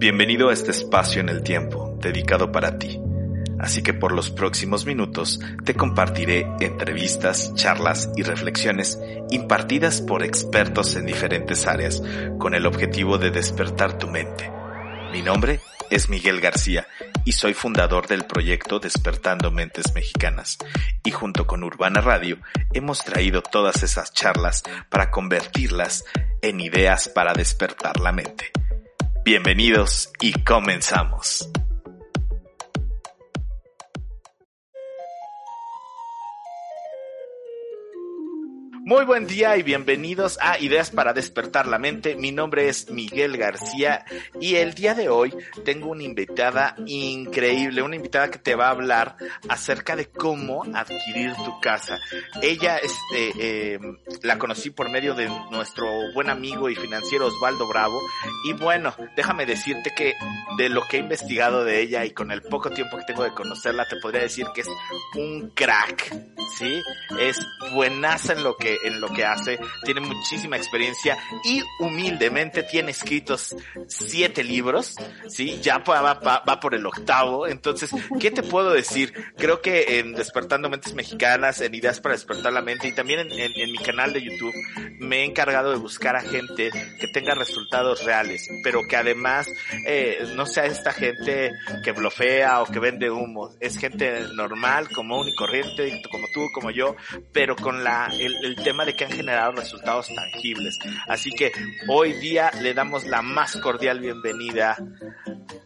Bienvenido a este espacio en el tiempo dedicado para ti. Así que por los próximos minutos te compartiré entrevistas, charlas y reflexiones impartidas por expertos en diferentes áreas con el objetivo de despertar tu mente. Mi nombre es Miguel García y soy fundador del proyecto Despertando Mentes Mexicanas. Y junto con Urbana Radio hemos traído todas esas charlas para convertirlas en ideas para despertar la mente. Bienvenidos y comenzamos. Muy buen día y bienvenidos a Ideas para despertar la mente. Mi nombre es Miguel García y el día de hoy tengo una invitada increíble, una invitada que te va a hablar acerca de cómo adquirir tu casa. Ella, este, eh, la conocí por medio de nuestro buen amigo y financiero Osvaldo Bravo y bueno, déjame decirte que de lo que he investigado de ella y con el poco tiempo que tengo de conocerla, te podría decir que es un crack, ¿sí? Es buenaza en lo que en lo que hace, tiene muchísima experiencia y humildemente tiene escritos siete libros, ¿sí? Ya va, va, va por el octavo. Entonces, ¿qué te puedo decir? Creo que en Despertando Mentes Mexicanas, en Ideas para Despertar la Mente y también en, mi canal de YouTube, me he encargado de buscar a gente que tenga resultados reales, pero que además eh, no sea esta gente que blofea o que vende humo. Es gente normal, común y corriente, como tú, como yo, pero con la, el, el tema de que han generado resultados tangibles. Así que hoy día le damos la más cordial bienvenida.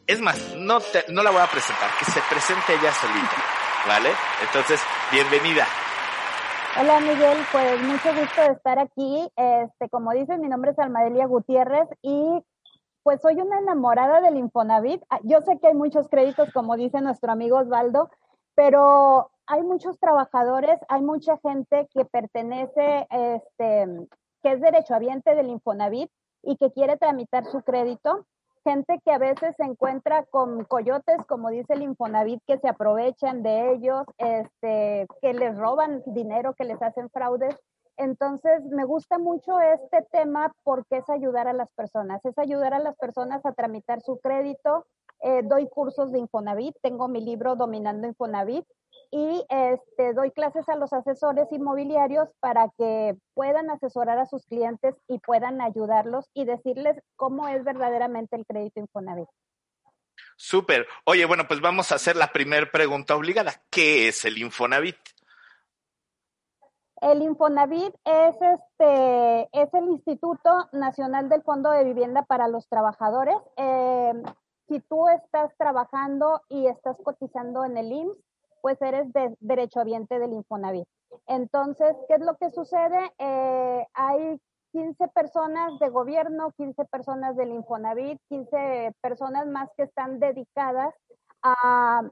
Es más, no, no la voy a presentar, que se presente ella solita, ¿vale? Entonces, bienvenida. Hola Miguel, pues mucho gusto de estar aquí. Este, como dices, mi nombre es Almadelia Gutiérrez y pues soy una enamorada del Infonavit. Ah, yo sé que hay muchos créditos, como dice nuestro amigo Osvaldo, pero hay muchos trabajadores, hay mucha gente que pertenece, este, que es derechohabiente del Infonavit y que quiere tramitar su crédito. Gente que a veces se encuentra con coyotes, como dice el Infonavit, que se aprovechan de ellos, este, que les roban dinero, que les hacen fraudes. Entonces, me gusta mucho este tema porque es ayudar a las personas, es ayudar a las personas a tramitar su crédito. Eh, doy cursos de Infonavit, tengo mi libro Dominando Infonavit, y este, doy clases a los asesores inmobiliarios para que puedan asesorar a sus clientes y puedan ayudarlos y decirles cómo es verdaderamente el crédito Infonavit. Súper. Oye, bueno, pues vamos a hacer la primera pregunta obligada. ¿Qué es el Infonavit? El Infonavit es este es el Instituto Nacional del Fondo de Vivienda para los Trabajadores. Eh, si tú estás trabajando y estás cotizando en el IMSS, pues eres de, derechohabiente del Infonavit. Entonces, ¿qué es lo que sucede? Eh, hay 15 personas de gobierno, 15 personas del Infonavit, 15 personas más que están dedicadas a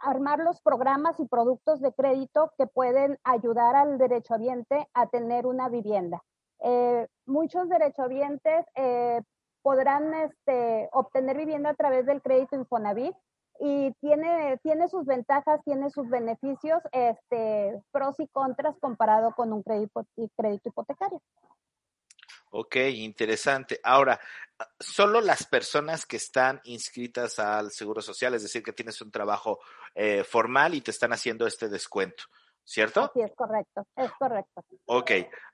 armar los programas y productos de crédito que pueden ayudar al derechohabiente a tener una vivienda. Eh, muchos derechohabientes eh, podrán este, obtener vivienda a través del crédito Infonavit, y tiene, tiene sus ventajas, tiene sus beneficios, este, pros y contras comparado con un crédito, crédito hipotecario. Ok, interesante. Ahora, solo las personas que están inscritas al Seguro Social, es decir, que tienes un trabajo eh, formal y te están haciendo este descuento, ¿cierto? Sí, es correcto, es correcto. Ok,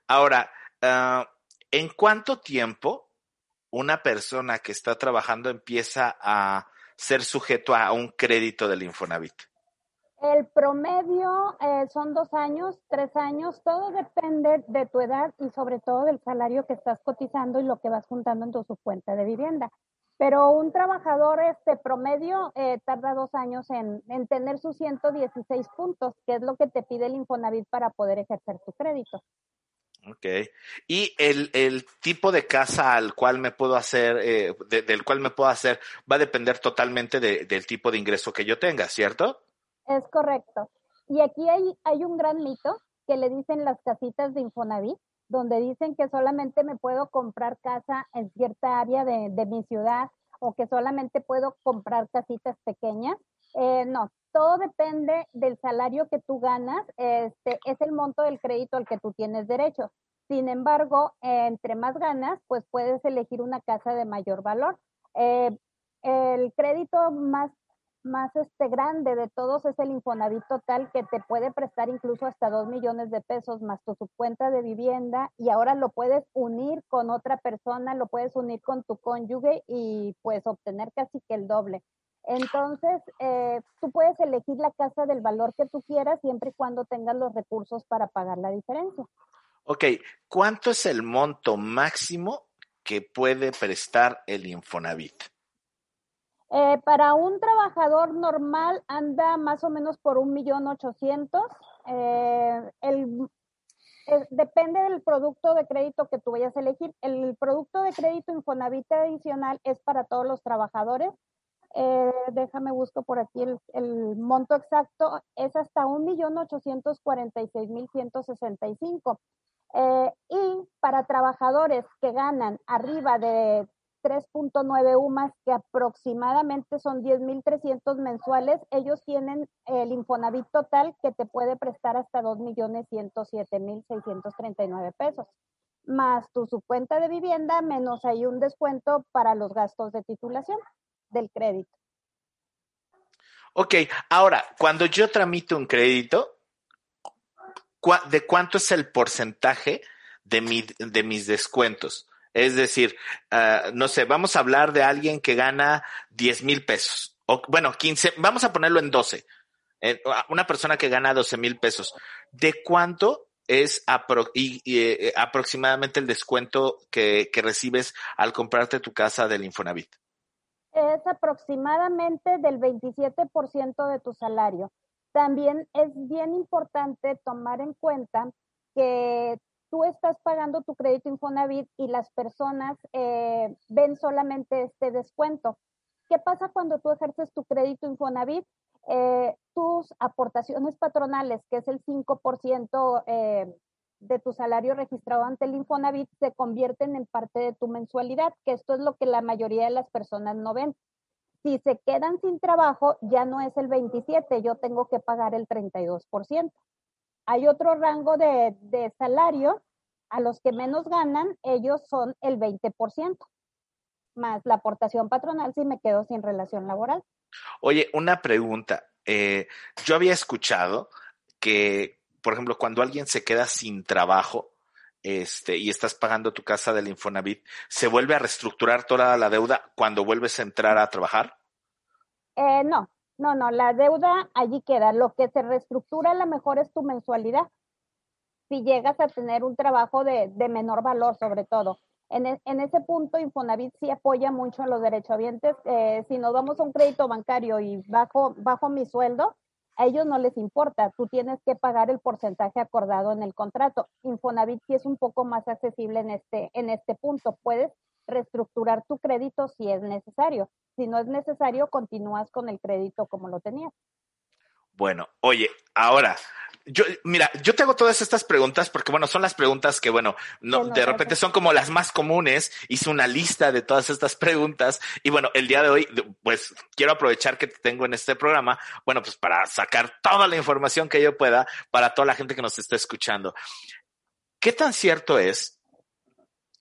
ahora, uh, ¿en cuánto tiempo una persona que está trabajando empieza a ser sujeto a un crédito del Infonavit? El promedio eh, son dos años, tres años, todo depende de tu edad y sobre todo del salario que estás cotizando y lo que vas juntando en tu cuenta de vivienda. Pero un trabajador este promedio eh, tarda dos años en, en tener sus 116 puntos, que es lo que te pide el Infonavit para poder ejercer tu crédito. Ok. Y el, el, tipo de casa al cual me puedo hacer, eh, de, del cual me puedo hacer, va a depender totalmente de, del tipo de ingreso que yo tenga, ¿cierto? Es correcto. Y aquí hay, hay un gran mito que le dicen las casitas de Infonavit, donde dicen que solamente me puedo comprar casa en cierta área de, de mi ciudad o que solamente puedo comprar casitas pequeñas. Eh, no, todo depende del salario que tú ganas, este, es el monto del crédito al que tú tienes derecho. Sin embargo, entre más ganas, pues puedes elegir una casa de mayor valor. Eh, el crédito más, más este grande de todos es el Infonavit Total, que te puede prestar incluso hasta 2 millones de pesos más tu subcuenta de vivienda y ahora lo puedes unir con otra persona, lo puedes unir con tu cónyuge y pues obtener casi que el doble. Entonces, eh, tú puedes elegir la casa del valor que tú quieras siempre y cuando tengas los recursos para pagar la diferencia. Ok, ¿cuánto es el monto máximo que puede prestar el Infonavit? Eh, para un trabajador normal anda más o menos por un millón ochocientos. Eh, depende del producto de crédito que tú vayas a elegir. El producto de crédito Infonavit adicional es para todos los trabajadores. Eh, déjame busco por aquí el, monto exacto. Es hasta un millón ochocientos cuarenta y seis mil ciento sesenta y cinco. y para trabajadores que ganan arriba de 3.9 UMAS, que aproximadamente son 10.300 mensuales, ellos tienen el Infonavit total que te puede prestar hasta 2.107.639 pesos, más tu subcuenta de vivienda, menos hay un descuento para los gastos de titulación del crédito. Ok, ahora, cuando yo tramito un crédito, ¿de cuánto es el porcentaje de, mi, de mis descuentos? Es decir, uh, no sé, vamos a hablar de alguien que gana 10 mil pesos. Bueno, 15, vamos a ponerlo en 12. Eh, una persona que gana 12 mil pesos. ¿De cuánto es eh, aproximadamente el descuento que, que recibes al comprarte tu casa del Infonavit? Es aproximadamente del 27% de tu salario. También es bien importante tomar en cuenta que tú estás pagando tu crédito Infonavit y las personas eh, ven solamente este descuento. ¿Qué pasa cuando tú ejerces tu crédito Infonavit? Eh, tus aportaciones patronales, que es el 5% eh, de tu salario registrado ante el Infonavit, se convierten en parte de tu mensualidad, que esto es lo que la mayoría de las personas no ven. Si se quedan sin trabajo, ya no es el 27, yo tengo que pagar el 32%. Hay otro rango de, de salario, a los que menos ganan, ellos son el 20%, más la aportación patronal si me quedo sin relación laboral. Oye, una pregunta. Eh, yo había escuchado que, por ejemplo, cuando alguien se queda sin trabajo, este, y estás pagando tu casa del Infonavit, ¿se vuelve a reestructurar toda la deuda cuando vuelves a entrar a trabajar? Eh, no, no, no, la deuda allí queda. Lo que se reestructura a lo mejor es tu mensualidad. Si llegas a tener un trabajo de, de menor valor, sobre todo. En, es, en, ese punto, Infonavit sí apoya mucho a los derechohabientes. Eh, si nos vamos a un crédito bancario y bajo, bajo mi sueldo, a ellos no les importa. Tú tienes que pagar el porcentaje acordado en el contrato. Infonavit sí es un poco más accesible en este, en este punto. Puedes reestructurar tu crédito si es necesario. Si no es necesario, continúas con el crédito como lo tenías. Bueno, oye, ahora, yo, mira, yo te hago todas estas preguntas porque, bueno, son las preguntas que, bueno, no, de repente son como las más comunes. Hice una lista de todas estas preguntas y, bueno, el día de hoy, pues, quiero aprovechar que te tengo en este programa, bueno, pues para sacar toda la información que yo pueda para toda la gente que nos está escuchando. ¿Qué tan cierto es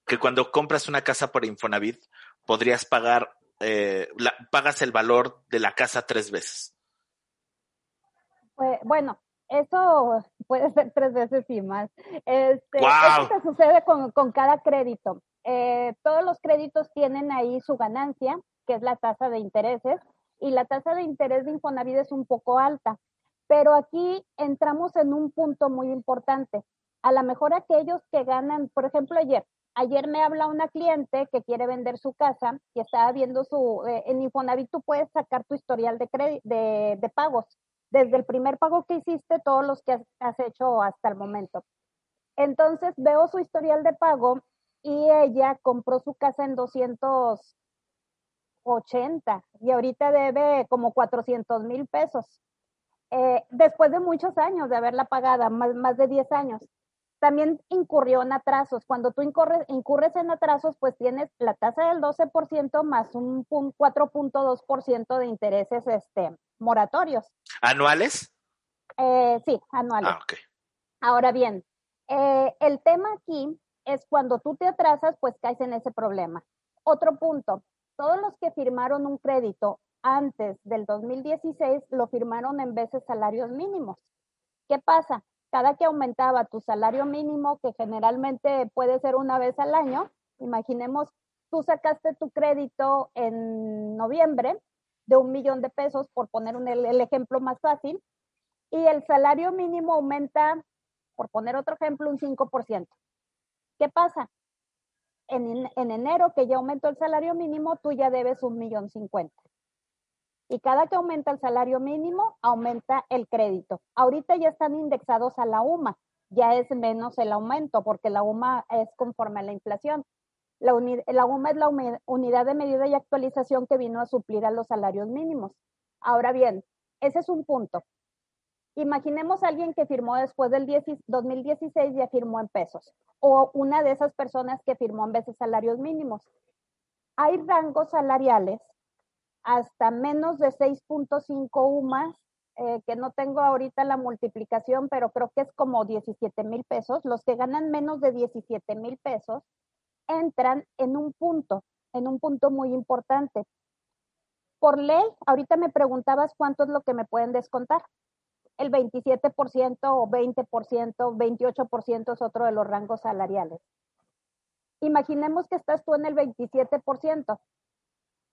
que cuando compras una casa por Infonavit podrías pagar eh, la, pagas el valor de la casa tres veces. Pues, bueno, eso puede ser tres veces y más. Este, wow. Eso sucede con, con cada crédito. Eh, todos los créditos tienen ahí su ganancia, que es la tasa de intereses, y la tasa de interés de Infonavit es un poco alta. Pero aquí entramos en un punto muy importante. A lo mejor aquellos que ganan, por ejemplo, ayer, Ayer me habla una cliente que quiere vender su casa y estaba viendo su, eh, en Infonavit tú puedes sacar tu historial de, de, de, pagos, desde el primer pago que hiciste, todos los que has, hecho hasta el momento. Entonces veo su historial de pago y ella compró su casa en 280 y ahorita debe como 400 mil pesos. Eh, después de muchos años de haberla pagada, más de 10 años también incurrió en atrasos. Cuando tú incurres, incurres en atrasos, pues tienes la tasa del 12% más un 4.2% de intereses este, moratorios. ¿Anuales? Eh, sí, anuales. Ah, okay. Ahora bien, eh, el tema aquí es cuando tú te atrasas, pues caes en ese problema. Otro punto, todos los que firmaron un crédito antes del 2016 lo firmaron en veces salarios mínimos. ¿Qué pasa? Cada que aumentaba tu salario mínimo, que generalmente puede ser una vez al año, imaginemos, tú sacaste tu crédito en noviembre de un millón de pesos, por poner el, ejemplo más fácil, y el salario mínimo aumenta, por poner otro ejemplo, un 5%. ¿Qué pasa? En, en enero, que ya aumentó el salario mínimo, tú ya debes un millón cincuenta. Y cada que aumenta el salario mínimo, aumenta el crédito. Ahorita ya están indexados a la UMA, ya es menos el aumento, porque la UMA es conforme a la inflación. La, UMA es la unidad de medida y actualización que vino a suplir a los salarios mínimos. Ahora bien, ese es un punto. Imaginemos a alguien que firmó después del 2016 y firmó en pesos, o una de esas personas que firmó en veces salarios mínimos. Hay rangos salariales hasta menos de 6.5 UMAS, eh, que no tengo ahorita la multiplicación, pero creo que es como 17 mil pesos. Los que ganan menos de 17 mil pesos entran en un punto, en un punto muy importante. Por ley, ahorita me preguntabas cuánto es lo que me pueden descontar. El 27% o 20%, 28% es otro de los rangos salariales. Imaginemos que estás tú en el 27%.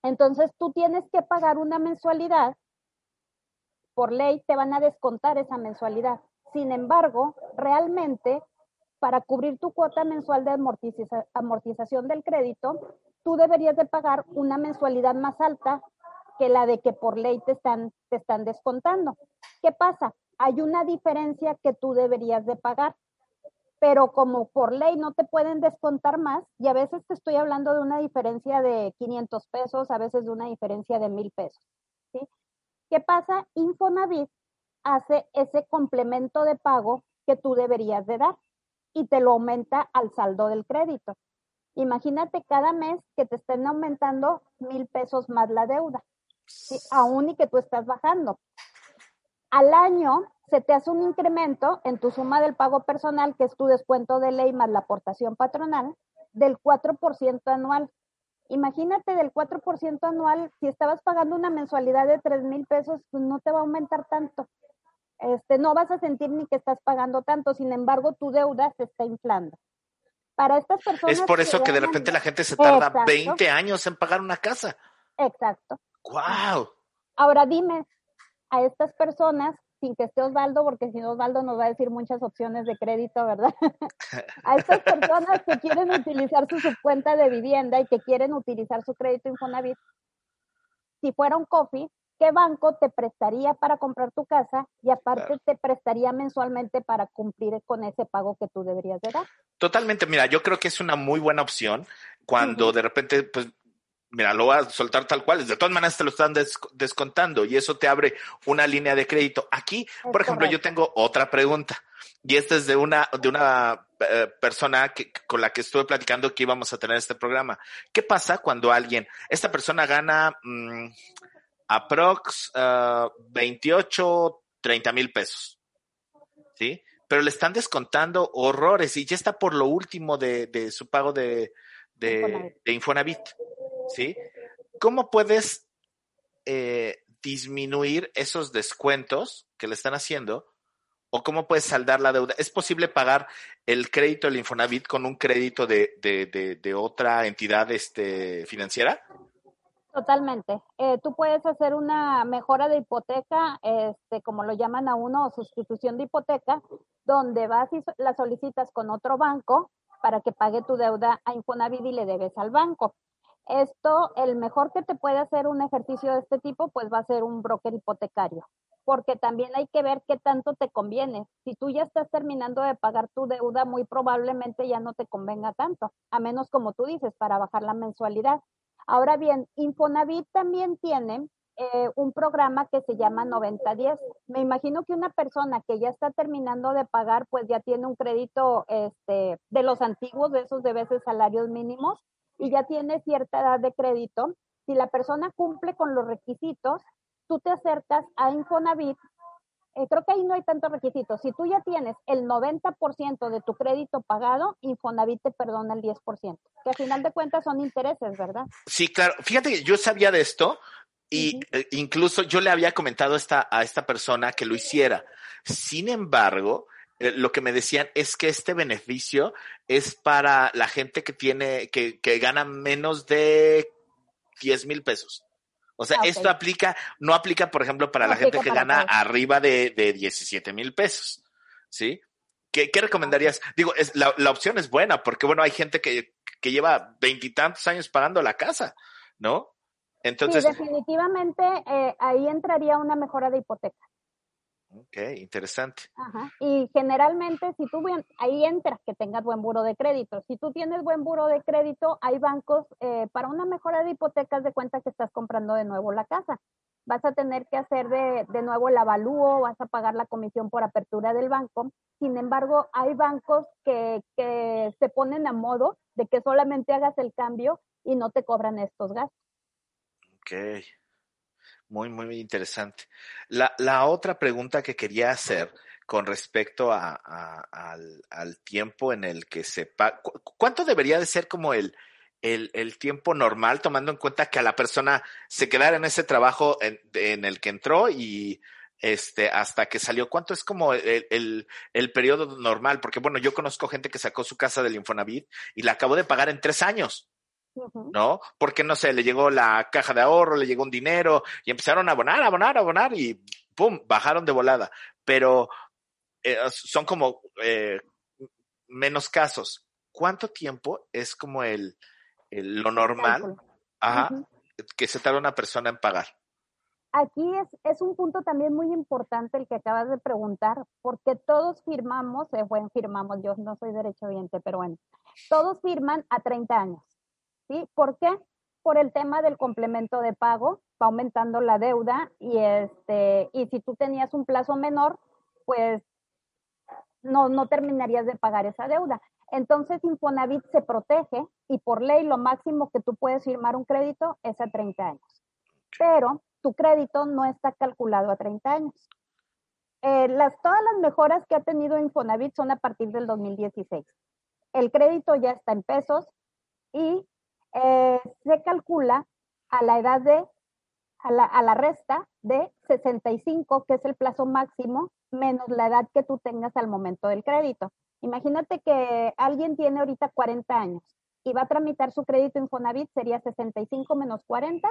Entonces tú tienes que pagar una mensualidad. Por ley te van a descontar esa mensualidad. Sin embargo, realmente, para cubrir tu cuota mensual de amortización del crédito, tú deberías de pagar una mensualidad más alta que la de que por ley te están, te están descontando. ¿Qué pasa? Hay una diferencia que tú deberías de pagar pero como por ley no te pueden descontar más, y a veces te estoy hablando de una diferencia de 500 pesos, a veces de una diferencia de 1000 pesos. ¿sí? ¿Qué pasa? Infonavit hace ese complemento de pago que tú deberías de dar y te lo aumenta al saldo del crédito. Imagínate cada mes que te estén aumentando mil pesos más la deuda, aún y que tú estás bajando. Al año se te hace un incremento en tu suma del pago personal, que es tu descuento de ley más la aportación patronal, del 4% anual. Imagínate del 4% anual, si estabas pagando una mensualidad de 3 mil pesos, pues no te va a aumentar tanto. Este, no vas a sentir ni que estás pagando tanto, sin embargo, tu deuda se está inflando. Para estas personas. Es por eso que, de repente la gente se tarda 20 años en pagar una casa. Exacto. ¡Wow! Ahora dime, a estas personas sin que esté Osvaldo, porque si no Osvaldo nos va a decir muchas opciones de crédito, ¿verdad? a estas personas que quieren utilizar su cuenta de vivienda y que quieren utilizar su crédito Infonavit, si fuera un coffee, ¿qué banco te prestaría para comprar tu casa y aparte te prestaría mensualmente para cumplir con ese pago que tú deberías de dar? Totalmente, mira, yo creo que es una muy buena opción cuando de repente pues mira, lo voy a soltar tal cual, de todas maneras te lo están descontando y eso te abre una línea de crédito. Aquí, por ejemplo, yo tengo otra pregunta y esta es de una, de una eh, persona que, con la que estuve platicando que íbamos a tener este programa. ¿Qué pasa cuando alguien, esta persona gana mm, aprox 28, uh, 30 mil pesos? ¿Sí? Pero le están descontando horrores y ya está por lo último de, de su pago de, de, de Infonavit. ¿Sí? ¿Cómo puedes eh, disminuir esos descuentos que le están haciendo? ¿O cómo puedes saldar la deuda? ¿Es posible pagar el crédito del Infonavit con un crédito de, de, otra entidad este, financiera? Totalmente. Eh, tú puedes hacer una mejora de hipoteca, este, como lo llaman a uno, o sustitución de hipoteca, donde vas y la solicitas con otro banco para que pague tu deuda a Infonavit y le debes al banco. Esto, el mejor que te puede hacer un ejercicio de este tipo, pues va a ser un broker hipotecario, porque también hay que ver qué tanto te conviene. Si tú ya estás terminando de pagar tu deuda, muy probablemente ya no te convenga tanto, a menos como tú dices, para bajar la mensualidad. Ahora bien, Infonavit también tiene eh, un programa que se llama 9010. Me imagino que una persona que ya está terminando de pagar, pues ya tiene un crédito este, de los antiguos, de esos de veces salarios mínimos, y ya tiene cierta edad de crédito, si la persona cumple con los requisitos, tú te acercas a Infonavit eh, creo que ahí no hay tantos requisitos. Si tú ya tienes el 90% de tu crédito pagado, Infonavit te perdona el 10%, que al final de cuentas son intereses, ¿verdad? Sí, claro. Fíjate que yo sabía de esto y eh, incluso yo le había comentado esta, a esta persona que lo hiciera. Sin embargo, eh, lo que me decían es que este beneficio es para la gente que tiene, que, que gana menos de 10 mil pesos. O sea, Ah, esto aplica, no aplica, por ejemplo, para No la gente que gana todos. arriba de, de 17 mil pesos. ¿Sí? ¿Qué, qué recomendarías? Digo, es, la, la opción es buena, porque bueno, hay gente que, que lleva veintitantos años pagando la casa, ¿no? Entonces, sí, definitivamente eh, ahí entraría una mejora de hipoteca. Ok, interesante. Ajá. Y generalmente, si tú ahí entras que tengas buen buro de crédito. Si tú tienes buen buro de crédito, hay bancos eh, para una mejora de hipotecas de cuenta que estás comprando de nuevo la casa. Vas a tener que hacer de, de nuevo el avalúo, vas a pagar la comisión por apertura del banco. Sin embargo, hay bancos que, que se ponen a modo de que solamente hagas el cambio y no te cobran estos gastos. Ok. Muy, muy, interesante. La, la otra pregunta que quería hacer con respecto a, al, al tiempo en el que se paga, ¿cuánto debería de ser como el, el, el tiempo normal, tomando en cuenta que a la persona se quedara en ese trabajo en, en el que entró y este hasta que salió? ¿Cuánto es como el, el, el periodo normal? Porque bueno, yo conozco gente que sacó su casa del Infonavit y la acabó de pagar en tres años. ¿No? Porque no sé, le llegó la caja de ahorro, le llegó un dinero y empezaron a abonar, abonar, abonar y ¡pum! bajaron de volada. Pero eh, son como eh, menos casos. ¿Cuánto tiempo es como el, el- lo normal que se tarda una persona en pagar? Aquí es, es un punto también muy importante el que acabas de preguntar, porque todos firmamos, eh, bueno, firmamos, yo no soy derechohabiente, pero bueno, todos firman a 30 años, ¿sí? ¿Por qué? Por el tema del complemento de pago, va aumentando la deuda y, este, y si tú tenías un plazo menor, pues no, no terminarías de pagar esa deuda. Entonces, Infonavit se protege y por ley lo máximo que tú puedes firmar un crédito es a 30 años. Pero tu crédito no está calculado a 30 años. Eh, las, todas las mejoras que ha tenido Infonavit son a partir del 2016. El crédito ya está en pesos y eh, se calcula a la edad de, a la, a la resta de 65, que es el plazo máximo, menos la edad que tú tengas al momento del crédito. Imagínate que alguien tiene ahorita 40 años y va a tramitar su crédito Infonavit, sería 65 menos 40,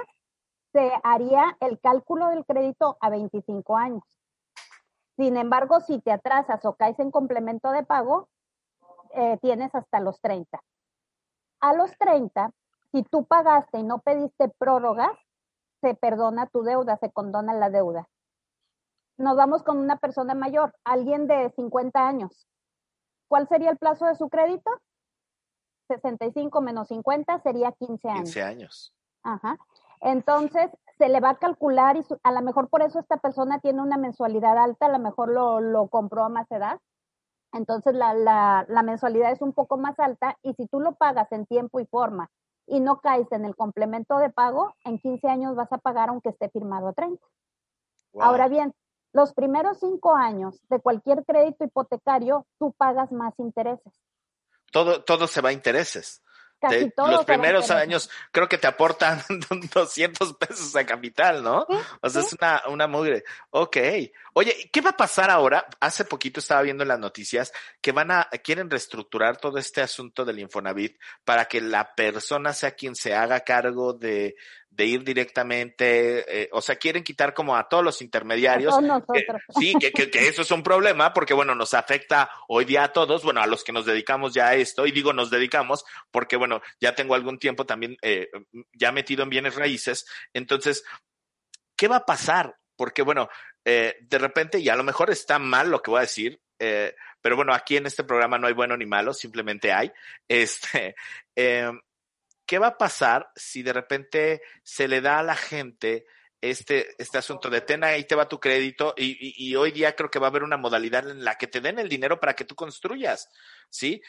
se haría el cálculo del crédito a 25 años. Sin embargo, si te atrasas o caes en complemento de pago, eh, tienes hasta los 30. A los 30, si tú pagaste y no pediste prórrogas, se perdona tu deuda, se condona la deuda. Nos vamos con una persona mayor, alguien de 50 años. ¿Cuál sería el plazo de su crédito? 65 menos 50 sería 15 años. 15 años. Ajá. Entonces, se le va a calcular y su- a lo mejor por eso esta persona tiene una mensualidad alta, a lo mejor lo, lo compró a más edad. Entonces, la, la, la mensualidad es un poco más alta y si tú lo pagas en tiempo y forma y no caes en el complemento de pago, en 15 años vas a pagar aunque esté firmado a 30. Wow. Ahora bien, los primeros cinco años de cualquier crédito hipotecario, tú pagas más intereses. todo, todo se va a intereses. Casi Te- todo los primeros años creo que te aportan 200 pesos a capital, ¿no? Sí, O sea, sí. es una, una mugre. Ok. Oye, ¿qué va a pasar ahora? Hace poquito estaba viendo en las noticias que van a, quieren reestructurar todo este asunto del Infonavit para que la persona sea quien se haga cargo de, de ir directamente, eh, o sea, quieren quitar como a todos los A intermediarios. todos sí, que, que, que eso es un problema porque, bueno, nos afecta hoy día a todos, bueno, a los que nos dedicamos ya a esto, y digo nos dedicamos porque, bueno, ya tengo algún tiempo también eh, ya metido en bienes raíces. Entonces, ¿qué va a pasar? Porque, bueno, eh, de repente, y a lo mejor está mal lo que voy a decir, eh, pero bueno, aquí en este programa no hay bueno ni malo, simplemente hay. Este, eh, ¿qué va a pasar si de repente se le da a la gente este, este asunto de ten ahí te va tu crédito y, y, y hoy día creo que va a haber una modalidad en la que te den el dinero para que tú construyas, ¿sí?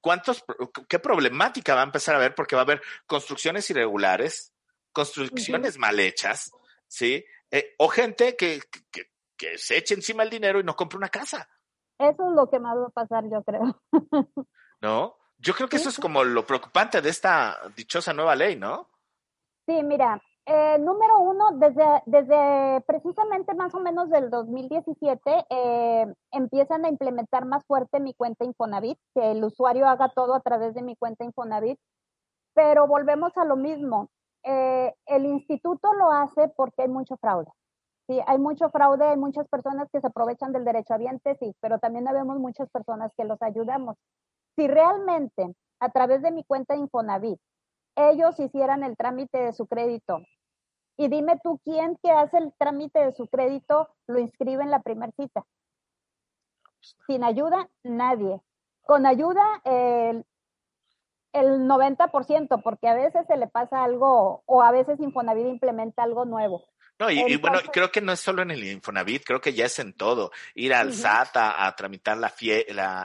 ¿Cuántos, qué problemática va a empezar a haber? Porque va a haber construcciones irregulares, construcciones mal hechas, ¿sí? Eh, o gente que, que, que se eche encima el dinero y no compre una casa. Eso es lo que más va a pasar, yo creo. ¿No? Yo creo que eso es como lo preocupante de esta dichosa nueva ley, ¿no? Sí, mira, eh, número uno, desde, desde precisamente más o menos del 2017 eh, empiezan a implementar más fuerte mi cuenta Infonavit, que el usuario haga todo a través de mi cuenta Infonavit, pero volvemos a lo mismo. Eh, el instituto lo hace porque hay mucho fraude. Sí, hay mucho fraude, hay muchas personas que se aprovechan del derecho derechohabiente, sí, pero también vemos muchas personas que los ayudamos. Si realmente a través de mi cuenta Infonavit ellos hicieran el trámite de su crédito. Y dime tú, ¿quién que hace el trámite de su crédito lo inscribe en la primera cita? Sin ayuda, nadie. Con ayuda, el, el 90%, porque a veces se le pasa algo o a veces Infonavit implementa algo nuevo. No, y, bueno, creo que no es solo en el Infonavit, creo que ya es en todo. Ir al SAT a, tramitar la,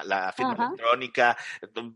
la, firma electrónica,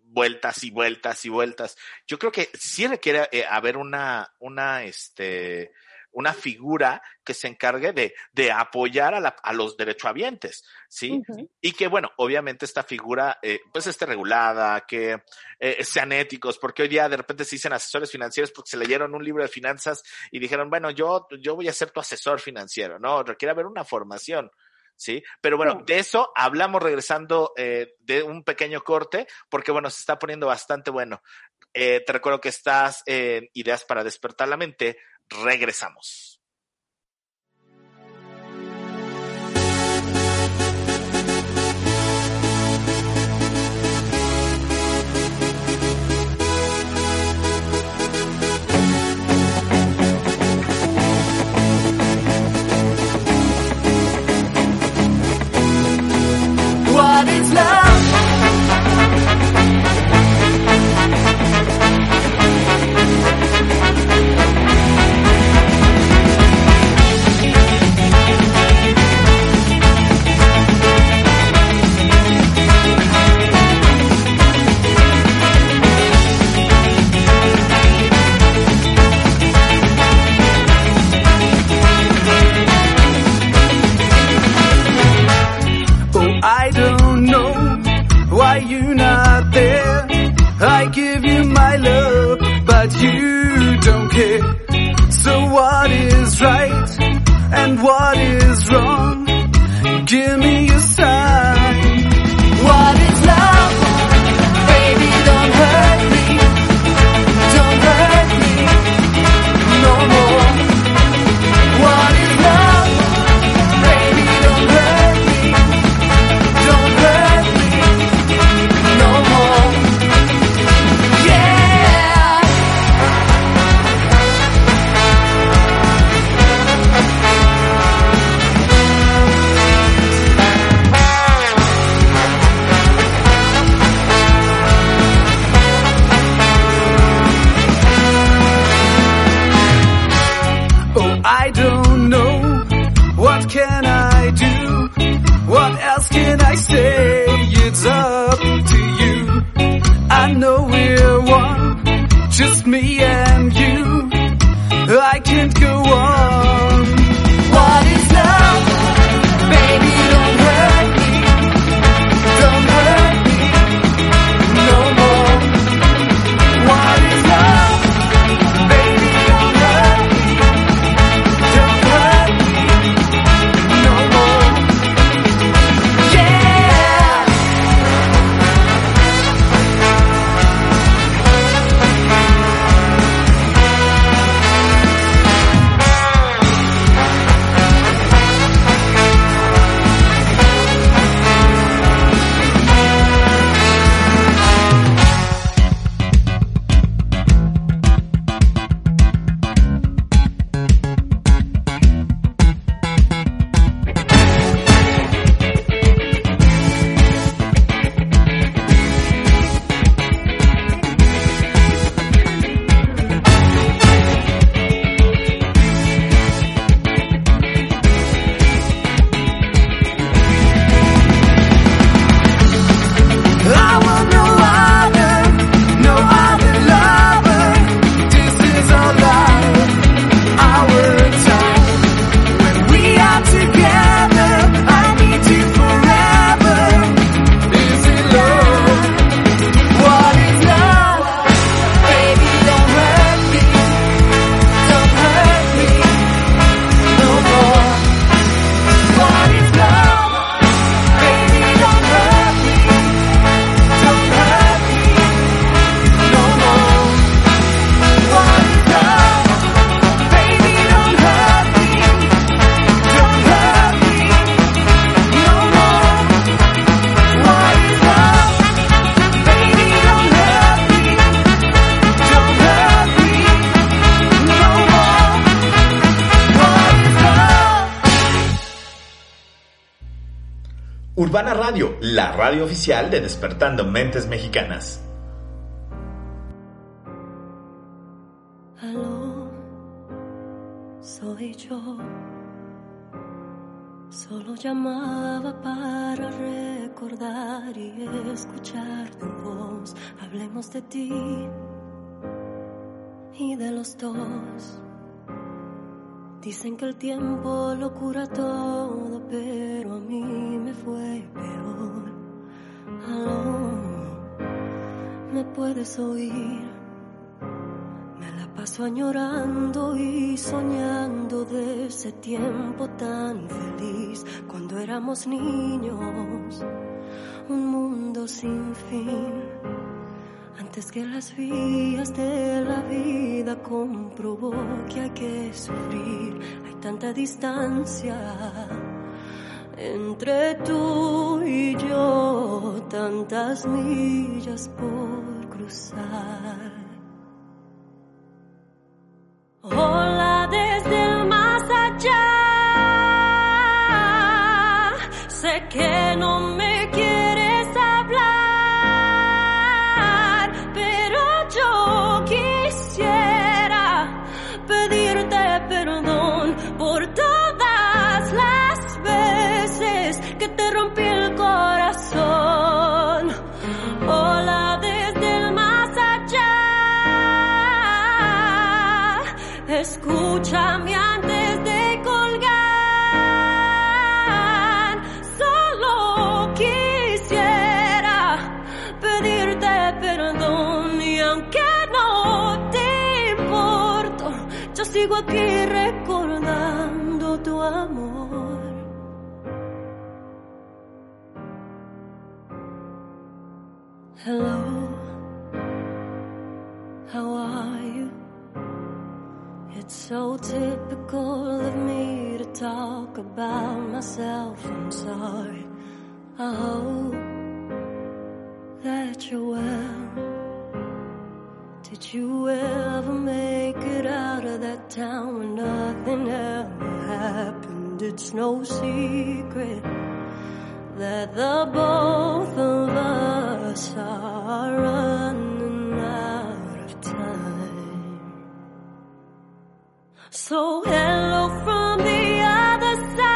vueltas y vueltas y vueltas. Yo creo que sí requiere eh, haber una, una, este, una figura que se encargue de, de apoyar a, la, a, los derechohabientes, ¿sí? Y que, bueno, obviamente esta figura, eh, pues esté regulada, que eh, sean éticos, porque hoy día de repente se dicen asesores financieros porque se leyeron un libro de finanzas y dijeron, bueno, yo, yo voy a ser tu asesor financiero, ¿no? Requiere haber una formación. ¿sí? Pero bueno, de eso hablamos regresando eh, de un pequeño corte, porque bueno, se está poniendo bastante bueno. Eh, te recuerdo que estás en Ideas para despertar la mente regresamos. Radio oficial de Despertando Mentes Mexicanas. Aló, soy yo. Solo llamaba para recordar y escuchar tu voz. Hablemos de ti y de los dos. Dicen que el tiempo lo cura todo, pero a mí me fue peor. Aló, me puedes oír. Me la paso añorando y soñando de ese tiempo tan feliz cuando éramos niños. Un mundo sin fin antes que las vías de la vida comprobó que hay que sufrir, hay tanta distancia entre tú y yo, tantas millas por cruzar. Hola desde el más allá, sé que no me sigo aquí recordando tu amor. Hello, how are you? It's so typical of me to talk about myself. I'm sorry. I hope that you're well. Did you ever make that town where nothing ever happened? It's no secret that the both of us are running out of time. So hello from the other side.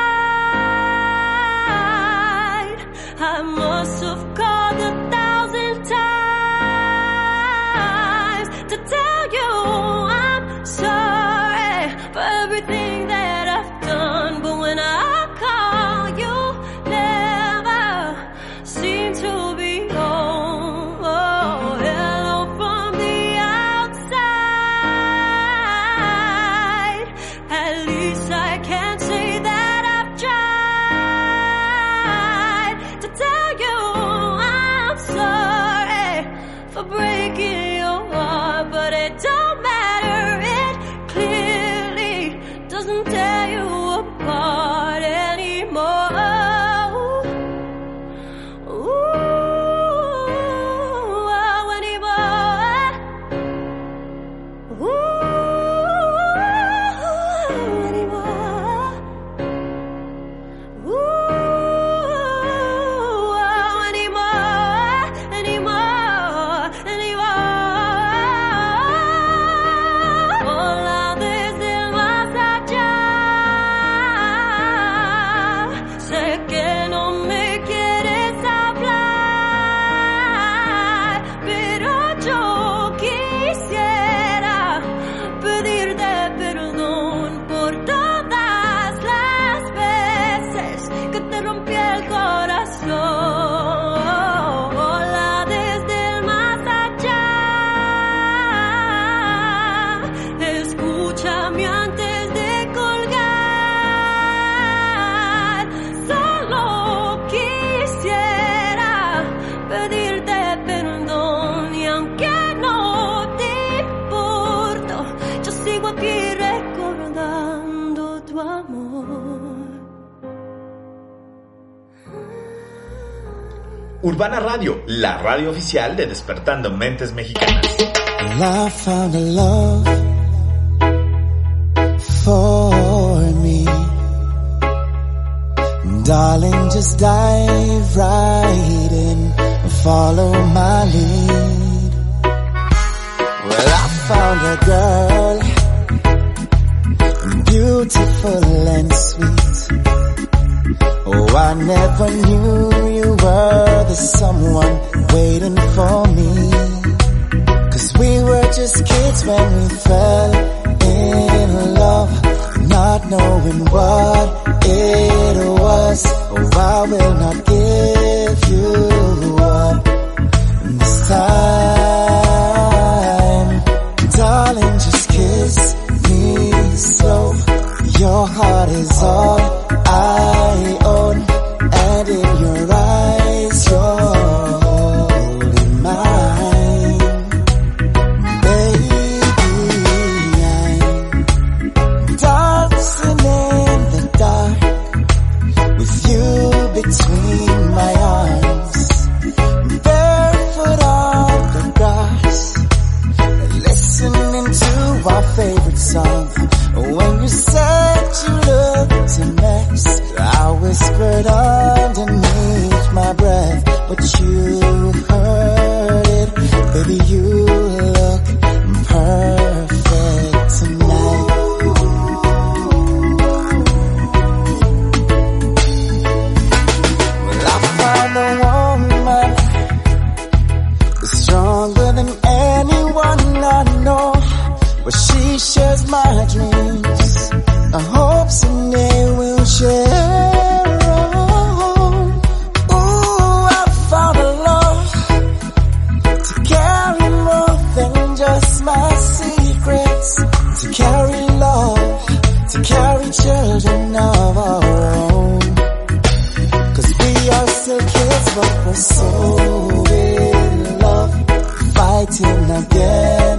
Urbana Radio, la radio oficial de Despertando Mentes Mexicanas. Well, I found a love for me. Darling, just dive right in follow my lead. Well, I found a girl, beautiful and sweet. Oh, I never knew you were the someone waiting for me. Cause we were just kids when we fell in love, not knowing what it was. Oh, I will not give you up this time. So in love. Fighting against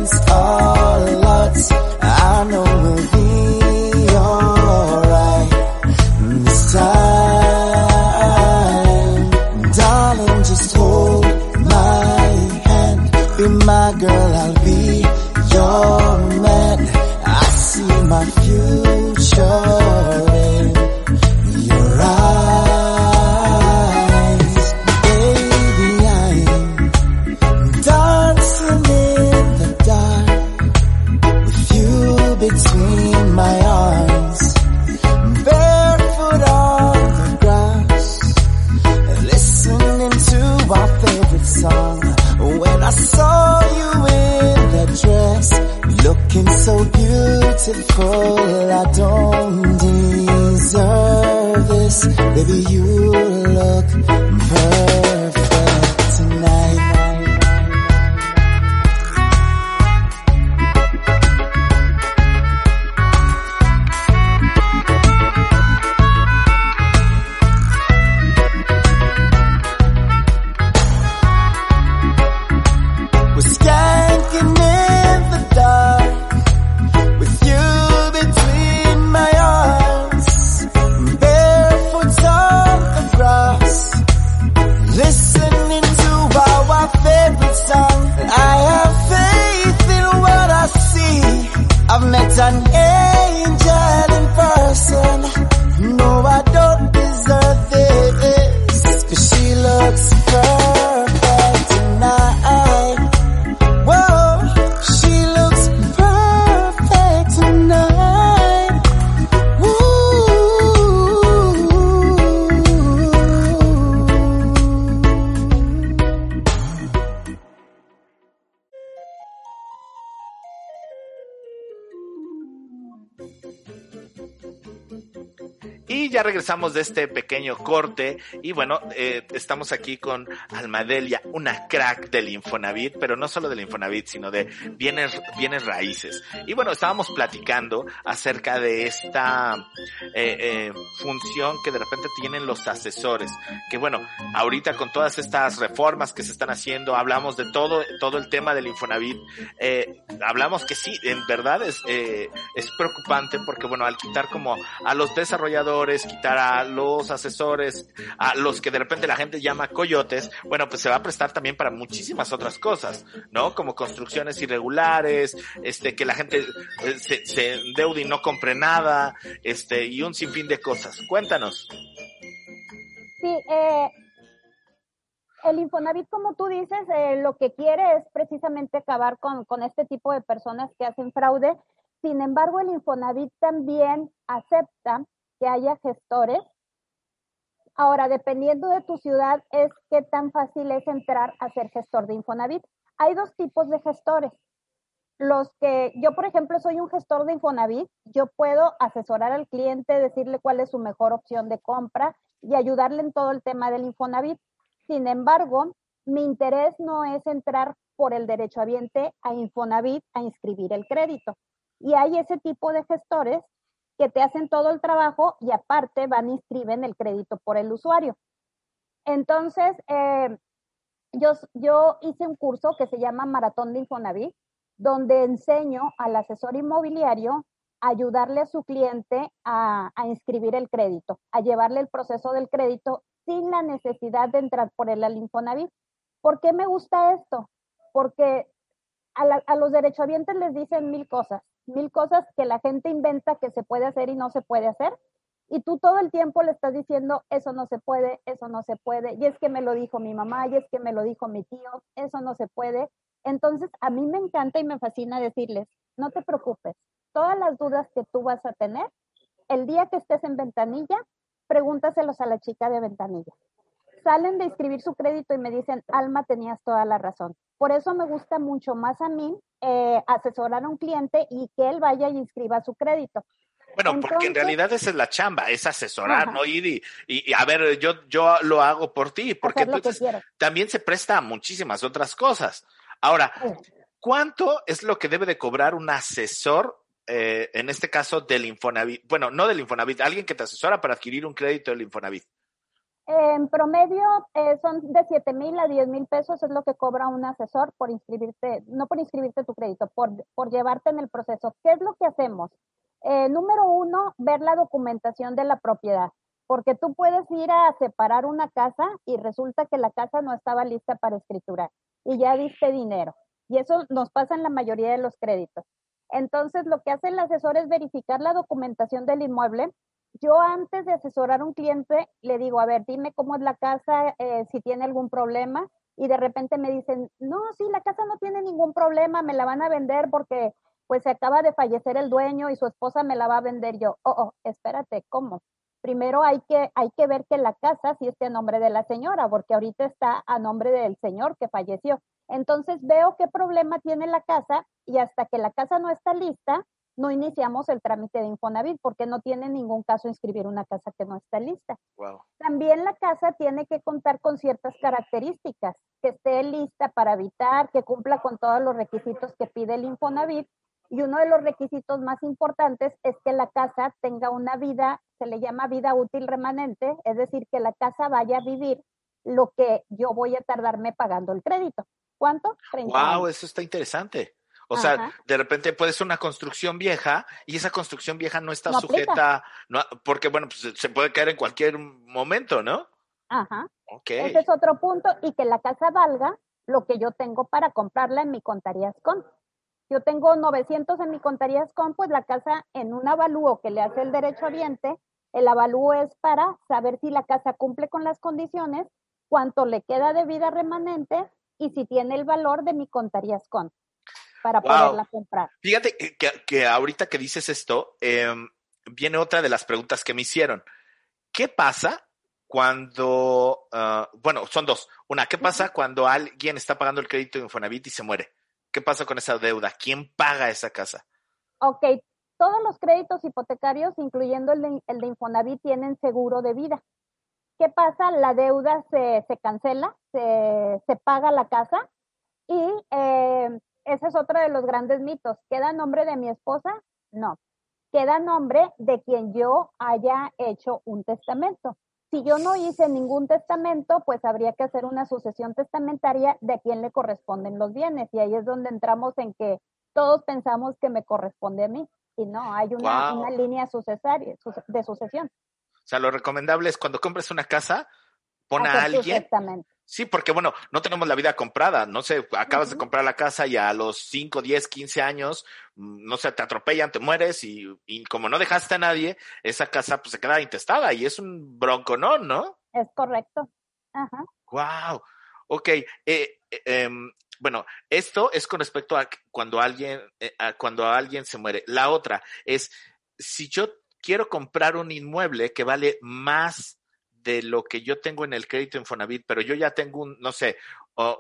regresamos de este pequeño corte y bueno, eh, estamos aquí con Almadelia, una crack del Infonavit, pero no solo del Infonavit, sino de bienes, bienes raíces. Y bueno, estábamos platicando acerca de esta eh, eh, función que de repente tienen los asesores, que bueno, ahorita con todas estas reformas que se están haciendo, hablamos de todo, todo el tema del Infonavit, eh, hablamos que sí, en verdad es, eh, es preocupante porque bueno, al quitar como a los desarrolladores, quitar a los asesores, a los que de repente la gente llama coyotes, bueno, pues se va a prestar también para muchísimas otras cosas, ¿no? Como construcciones irregulares, este, que la gente eh, se, se endeude y no compre nada, este, y un sinfín de cosas. Cuéntanos. Sí, eh, el Infonavit, como tú dices, eh, lo que quiere es precisamente acabar con este tipo de personas que hacen fraude. Sin embargo, el Infonavit también acepta que haya gestores. Ahora, dependiendo de tu ciudad, es qué tan fácil es entrar a ser gestor de Infonavit. Hay dos tipos de gestores. Los que, yo por ejemplo, soy un gestor de Infonavit, yo puedo asesorar al cliente, decirle cuál es su mejor opción de compra y ayudarle en todo el tema del Infonavit. Sin embargo, mi interés no es entrar por el derechohabiente a Infonavit a inscribir el crédito. Y hay ese tipo de gestores que te hacen todo el trabajo y aparte van a inscriben el crédito por el usuario. Entonces, eh, yo, yo hice un curso que se llama Maratón de Infonavit, donde enseño al asesor inmobiliario a ayudarle a su cliente a, a inscribir el crédito, a llevarle el proceso del crédito sin la necesidad de entrar por el al Infonavit. ¿Por qué me gusta esto? Porque a, a los derechohabientes les dicen mil cosas, mil cosas que la gente inventa que se puede hacer y no se puede hacer. Y tú todo el tiempo le estás diciendo, eso no se puede, eso no se puede, y es que me lo dijo mi mamá, y es que me lo dijo mi tío, eso no se puede. Entonces, a mí me encanta y me fascina decirles, no te preocupes, todas las dudas que tú vas a tener, el día que estés en ventanilla, pregúntaselos a la chica de ventanilla. Salen de inscribir su crédito y me dicen, Alma, tenías toda la razón. Por eso me gusta mucho más a mí eh, asesorar a un cliente y que él vaya y inscriba su crédito. Bueno, Entonces, porque en realidad esa es la chamba, es asesorar, ajá. ¿no? Ir y, y, y, a ver, yo, yo lo hago por ti, porque entonces también se presta a muchísimas otras cosas. Ahora, ¿cuánto es lo que debe de cobrar un asesor eh, en este caso del Infonavit, bueno, no del Infonavit, alguien que te asesora para adquirir un crédito del Infonavit? En promedio eh, son de 7 mil a 10 mil pesos es lo que cobra un asesor por inscribirte, no por inscribirte tu crédito, por, por llevarte en el proceso. ¿Qué es lo que hacemos? Eh, número uno, ver la documentación de la propiedad, porque tú puedes ir a separar una casa y resulta que la casa no estaba lista para escriturar y ya diste dinero. Y eso nos pasa en la mayoría de los créditos. Entonces, lo que hace el asesor es verificar la documentación del inmueble. Yo antes de asesorar a un cliente, le digo, a ver, dime cómo es la casa, eh, si tiene algún problema. Y de repente me dicen, no, sí, la casa no tiene ningún problema, me la van a vender porque pues se acaba de fallecer el dueño y su esposa me la va a vender yo. Oh, oh, espérate, ¿cómo? Primero hay que, hay que ver que la casa sí esté a nombre de la señora, porque ahorita está a nombre del señor que falleció. Entonces veo qué problema tiene la casa y hasta que la casa no está lista, no iniciamos el trámite de Infonavit porque no tiene ningún caso inscribir una casa que no está lista. Wow. También la casa tiene que contar con ciertas características, que esté lista para habitar, que cumpla con todos los requisitos que pide el Infonavit y uno de los requisitos más importantes es que la casa tenga una vida, se le llama vida útil remanente, es decir, que la casa vaya a vivir lo que yo voy a tardarme pagando el crédito. ¿Cuánto? 30 wow, años. eso está interesante. O Ajá. sea, de repente puede ser una construcción vieja y esa construcción vieja no está no sujeta, no, porque bueno, pues se puede caer en cualquier momento, ¿no? Ajá. Ok. Ese es otro punto y que la casa valga lo que yo tengo para comprarla en mi contarías con. Yo tengo 900 en mi contarías con, pues la casa en un avalúo que le hace el derecho habiente, el avalúo es para saber si la casa cumple con las condiciones, cuánto le queda de vida remanente y si tiene el valor de mi contarías con para wow. poderla comprar. Fíjate que, ahorita que dices esto, eh, viene otra de las preguntas que me hicieron. ¿Qué pasa cuando, uh, bueno, son dos. Una, ¿qué pasa cuando alguien está pagando el crédito de Infonavit y se muere? ¿Qué pasa con esa deuda? ¿Quién paga esa casa? Ok, todos los créditos hipotecarios, incluyendo el de, el de Infonavit, tienen seguro de vida. ¿Qué pasa? La deuda se, se cancela, se, se, paga la casa y eh, ese es otro de los grandes mitos. ¿Queda nombre de mi esposa? No. Queda nombre de quien yo haya hecho un testamento. Si yo no hice ningún testamento, pues habría que hacer una sucesión testamentaria de a quién le corresponden los bienes. Y ahí es donde entramos en que todos pensamos que me corresponde a mí. Y no, hay una, wow. una línea sucesaria, de sucesión. O sea, lo recomendable es cuando compres una casa, pon a alguien. Sí, porque bueno, no tenemos la vida comprada, no sé, acabas uh -huh. de comprar la casa y a los 5, 10, 15 años, mm, no sé, te atropellan, te mueres y, y como no dejaste a nadie, esa casa pues se queda intestada y es un bronco, ¿no? ¿No? Es correcto. Ajá. Wow. Ok. Eh, eh, em, bueno, esto es con respecto a cuando alguien, eh, a cuando alguien se muere. La otra es si yo quiero comprar un inmueble que vale más de lo que yo tengo en el crédito Infonavit, pero yo ya tengo un, no sé,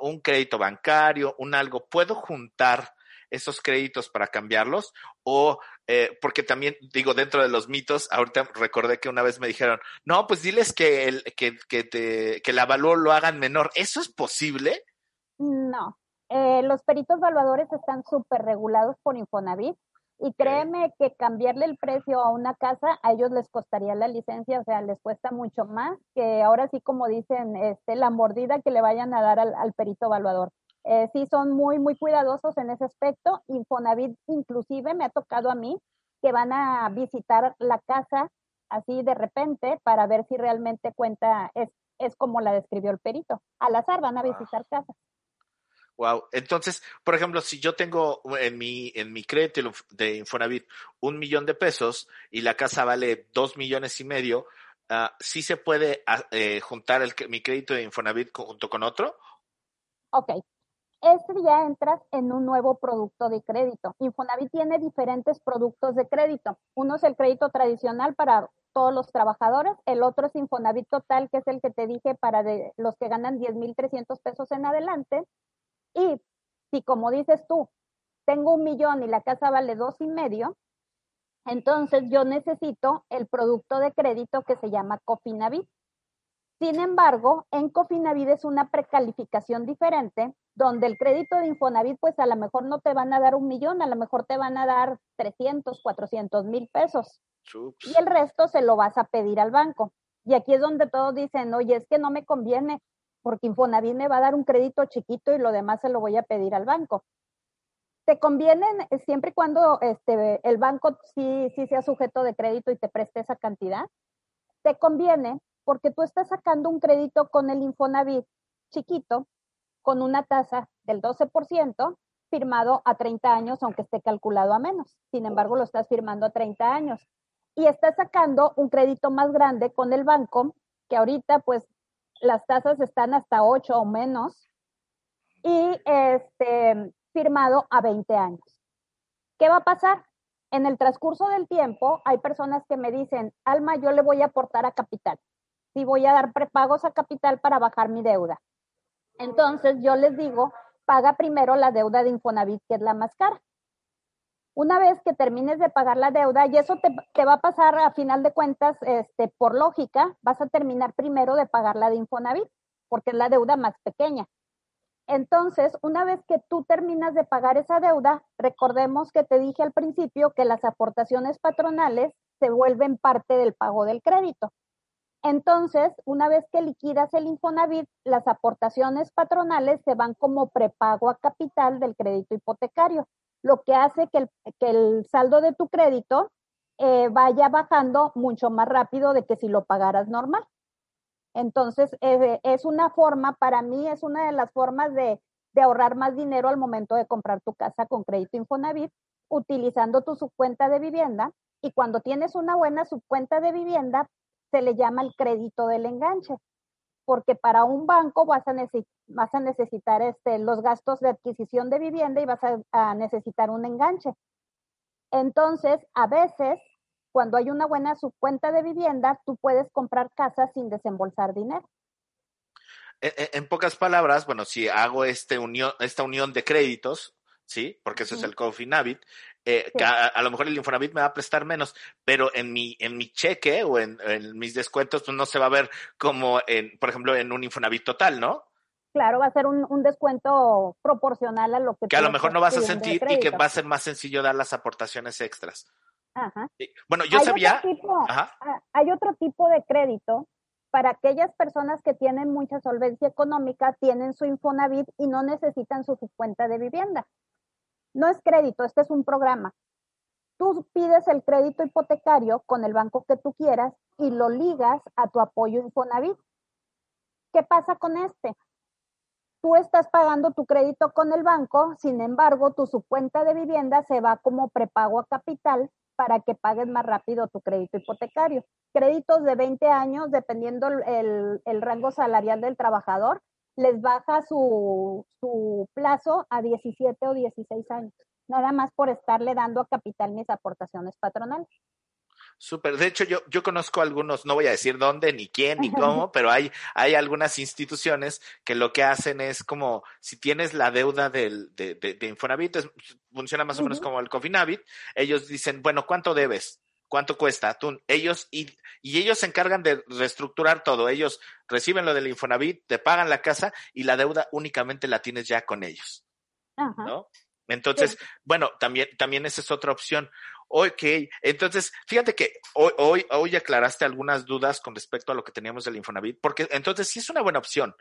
un crédito bancario, un algo, ¿puedo juntar esos créditos para cambiarlos? O, eh, porque también digo, dentro de los mitos, ahorita recordé que una vez me dijeron, no, pues diles que el, que, que te, que la valor lo hagan menor. ¿Eso es posible? No. Eh, los peritos evaluadores están súper regulados por Infonavit y créeme que cambiarle el precio a una casa, a ellos les costaría la licencia, o sea, les cuesta mucho más que ahora sí, como dicen, este, la mordida que le vayan a dar al, perito evaluador. Eh, sí son muy, muy cuidadosos en ese aspecto. Infonavit inclusive me ha tocado a mí que van a visitar la casa así de repente para ver si realmente cuenta, es, es como la describió el perito. Al azar van a visitar casas. Wow. Entonces, por ejemplo, si yo tengo en mi, en mi crédito de Infonavit un millón de pesos y la casa vale dos millones y medio, uh, ¿sí se puede ah, eh, juntar el, mi crédito de Infonavit junto con otro? Ok. Este ya entras en un nuevo producto de crédito. Infonavit tiene diferentes productos de crédito. Uno es el crédito tradicional para todos los trabajadores, el otro es Infonavit Total, que es el que te dije para de, los que ganan 10,300 pesos en adelante, y si como dices tú, tengo un millón y la casa vale dos y medio, entonces yo necesito el producto de crédito que se llama Cofinavit. Sin embargo, en Cofinavit es una precalificación diferente, donde el crédito de Infonavit, pues a lo mejor no te van a dar un millón, a lo mejor te van a dar 300, 400 mil pesos. Y el resto se lo vas a pedir al banco. Y aquí es donde todos dicen, oye, es que no me conviene porque Infonavit me va a dar un crédito chiquito y lo demás se lo voy a pedir al banco. Te conviene eh, siempre y cuando este, el banco sí, sí sea sujeto de crédito y te preste esa cantidad. Te conviene porque tú estás sacando un crédito con el Infonavit chiquito, con una tasa del 12%, firmado a 30 años, aunque esté calculado a menos. Sin embargo, lo estás firmando a 30 años. Y estás sacando un crédito más grande con el banco, que ahorita pues las tasas están hasta 8 o menos, y este, firmado a 20 años. ¿Qué va a pasar? En el transcurso del tiempo, hay personas que me dicen, Alma, yo le voy a aportar a capital. Si voy a dar prepagos a capital para bajar mi deuda. Entonces, yo les digo, paga primero la deuda de Infonavit, que es la más cara. Una vez que termines de pagar la deuda, y eso te, va a pasar a final de cuentas, este, por lógica, vas a terminar primero de pagar la de Infonavit, porque es la deuda más pequeña. Entonces, una vez que tú terminas de pagar esa deuda, recordemos que te dije al principio que las aportaciones patronales se vuelven parte del pago del crédito. Entonces, una vez que liquidas el Infonavit, las aportaciones patronales se van como prepago a capital del crédito hipotecario lo que hace que el, saldo de tu crédito eh, vaya bajando mucho más rápido de que si lo pagaras normal. Entonces, es una forma, para mí es una de las formas de, de, ahorrar más dinero al momento de comprar tu casa con crédito Infonavit, utilizando tu subcuenta de vivienda. Y cuando tienes una buena subcuenta de vivienda, se le llama el crédito del enganche porque para un banco vas a, vas a necesitar este, los gastos de adquisición de vivienda y vas a, necesitar un enganche. Entonces, a veces, cuando hay una buena subcuenta de vivienda, tú puedes comprar casas sin desembolsar dinero. En, en pocas palabras, bueno, si hago este unión, esta unión de créditos, ¿sí? Porque eso es el Cofinavit, eh, a, lo mejor el Infonavit me va a prestar menos, pero en mi, en mi cheque o en, mis descuentos, pues no se va a ver como, en, por ejemplo, en un Infonavit total, ¿no? Claro, va a ser un, descuento proporcional a lo que... Que a lo mejor no vas a sentir y que va a ser más sencillo dar las aportaciones extras. Ajá. Bueno, yo sabía... Ah, hay otro tipo de crédito para aquellas personas que tienen mucha solvencia económica, tienen su Infonavit y no necesitan su cuenta de vivienda. No es crédito, este es un programa. Tú pides el crédito hipotecario con el banco que tú quieras y lo ligas a tu apoyo Infonavit. ¿Qué pasa con este? tú estás pagando tu crédito con el banco, sin embargo, tu subcuenta de vivienda se va como prepago a capital para que pagues más rápido tu crédito hipotecario. Créditos de 20 años, dependiendo el, el rango salarial del trabajador, les baja su, su plazo a 17 o 16 años, nada más por estarle dando a capital mis aportaciones patronales. Súper. De hecho, yo, yo conozco algunos, no voy a decir dónde, ni quién, ni cómo, pero hay, hay algunas instituciones que lo que hacen es como, si tienes la deuda del, de, de, de Infonavit, es, funciona más o menos como el Cofinavit, ellos dicen, bueno, ¿cuánto debes? ¿Cuánto cuesta? Tú, ellos, y, y ellos se encargan de reestructurar todo. Ellos reciben lo del Infonavit, te pagan la casa y la deuda únicamente la tienes ya con ellos. Ajá. ¿No? Entonces, sí. bueno, también, también esa es otra opción. Ok, entonces, fíjate que hoy, hoy, hoy aclaraste algunas dudas con respecto a lo que teníamos del Infonavit, porque entonces sí es una buena opción.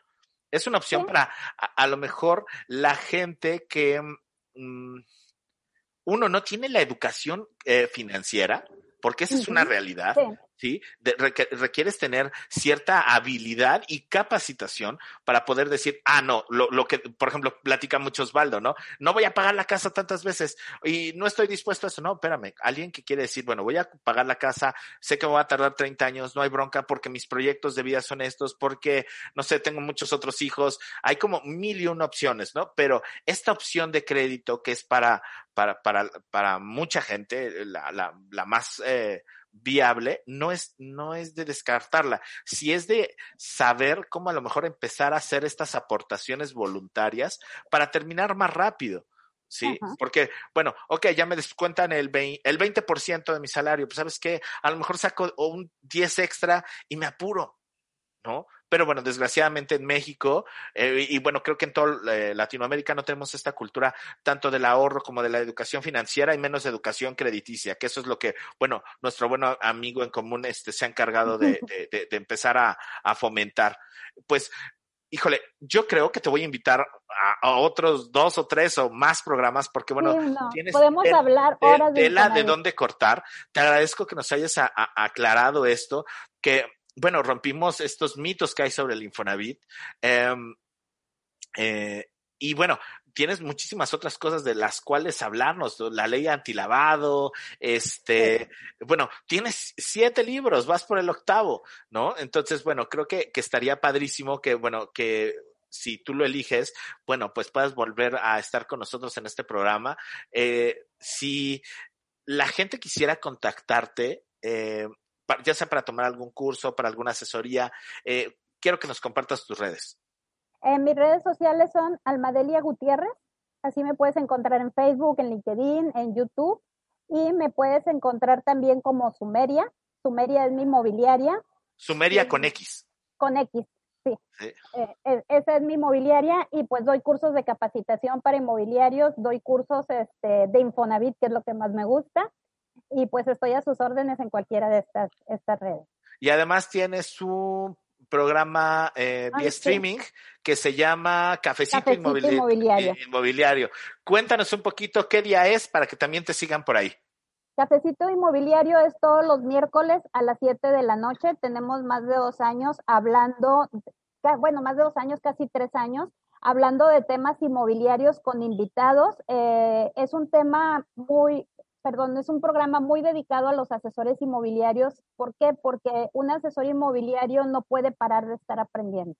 Es una opción sí. para a, a, lo mejor la gente que mmm, uno no tiene la educación eh, financiera, porque esa uh -huh. es una realidad. Sí. ¿Sí? De, requieres tener cierta habilidad y capacitación para poder decir, ah, no, lo, lo, que, por ejemplo, platica mucho Osvaldo, ¿no? No voy a pagar la casa tantas veces y no estoy dispuesto a eso. No, espérame, alguien que quiere decir, bueno, voy a pagar la casa, sé que me va a tardar 30 años, no hay bronca porque mis proyectos de vida son estos, porque, no sé, tengo muchos otros hijos, hay como mil y una opciones, ¿no? Pero esta opción de crédito que es para, para, para, para mucha gente, la, la, la más... Eh, viable, no es, no es de descartarla, si es de saber cómo a lo mejor empezar a hacer estas aportaciones voluntarias para terminar más rápido. ¿sí? Porque, bueno, ok, ya me descuentan el 20%, el 20 de mi salario, pues sabes qué, a lo mejor saco un 10 extra y me apuro, ¿no? Pero bueno, desgraciadamente en México, eh, y bueno, creo que en toda eh, Latinoamérica no tenemos esta cultura tanto del ahorro como de la educación financiera y menos de educación crediticia, que eso es lo que, bueno, nuestro buen amigo en común este, se ha encargado de, de, de, de empezar a, a fomentar. Pues híjole, yo creo que te voy a invitar a, a, otros dos o tres o más programas porque, bueno, sí, no. tienes podemos de, hablar horas de, tela de dónde cortar. Te agradezco que nos hayas a, aclarado esto, que bueno, rompimos estos mitos que hay sobre el Infonavit. Eh, eh, y bueno, tienes muchísimas otras cosas de las cuales hablarnos, la ley antilavado, este, bueno, tienes siete libros, vas por el octavo, ¿no? Entonces, bueno, creo que, que estaría padrísimo que, bueno, que si tú lo eliges, bueno, pues puedas volver a estar con nosotros en este programa. Eh, si la gente quisiera contactarte, eh, ya sea para tomar algún curso, para alguna asesoría, eh, quiero que nos compartas tus redes. En mis redes sociales son Almadelia Gutiérrez, así me puedes encontrar en Facebook, en LinkedIn, en YouTube, y me puedes encontrar también como Sumeria. Sumeria es mi inmobiliaria. Sumeria con X. Con X, sí. sí. Eh, esa es mi inmobiliaria y pues doy cursos de capacitación para inmobiliarios, doy cursos este, de Infonavit, que es lo que más me gusta y pues estoy a sus órdenes en cualquiera de estas, estas redes. Y además tienes un programa eh, vía streaming que se llama Cafecito. Inmobiliario. Inmobiliario. Cuéntanos un poquito qué día es para que también te sigan por ahí. Cafecito Inmobiliario es todos los miércoles a las 7 de la noche. Tenemos más de dos años hablando, bueno, más de dos años, casi tres años, hablando de temas inmobiliarios con invitados. Eh, es un tema muy, perdón, es un programa muy dedicado a los asesores inmobiliarios. ¿Por qué? Porque un asesor inmobiliario no puede parar de estar aprendiendo.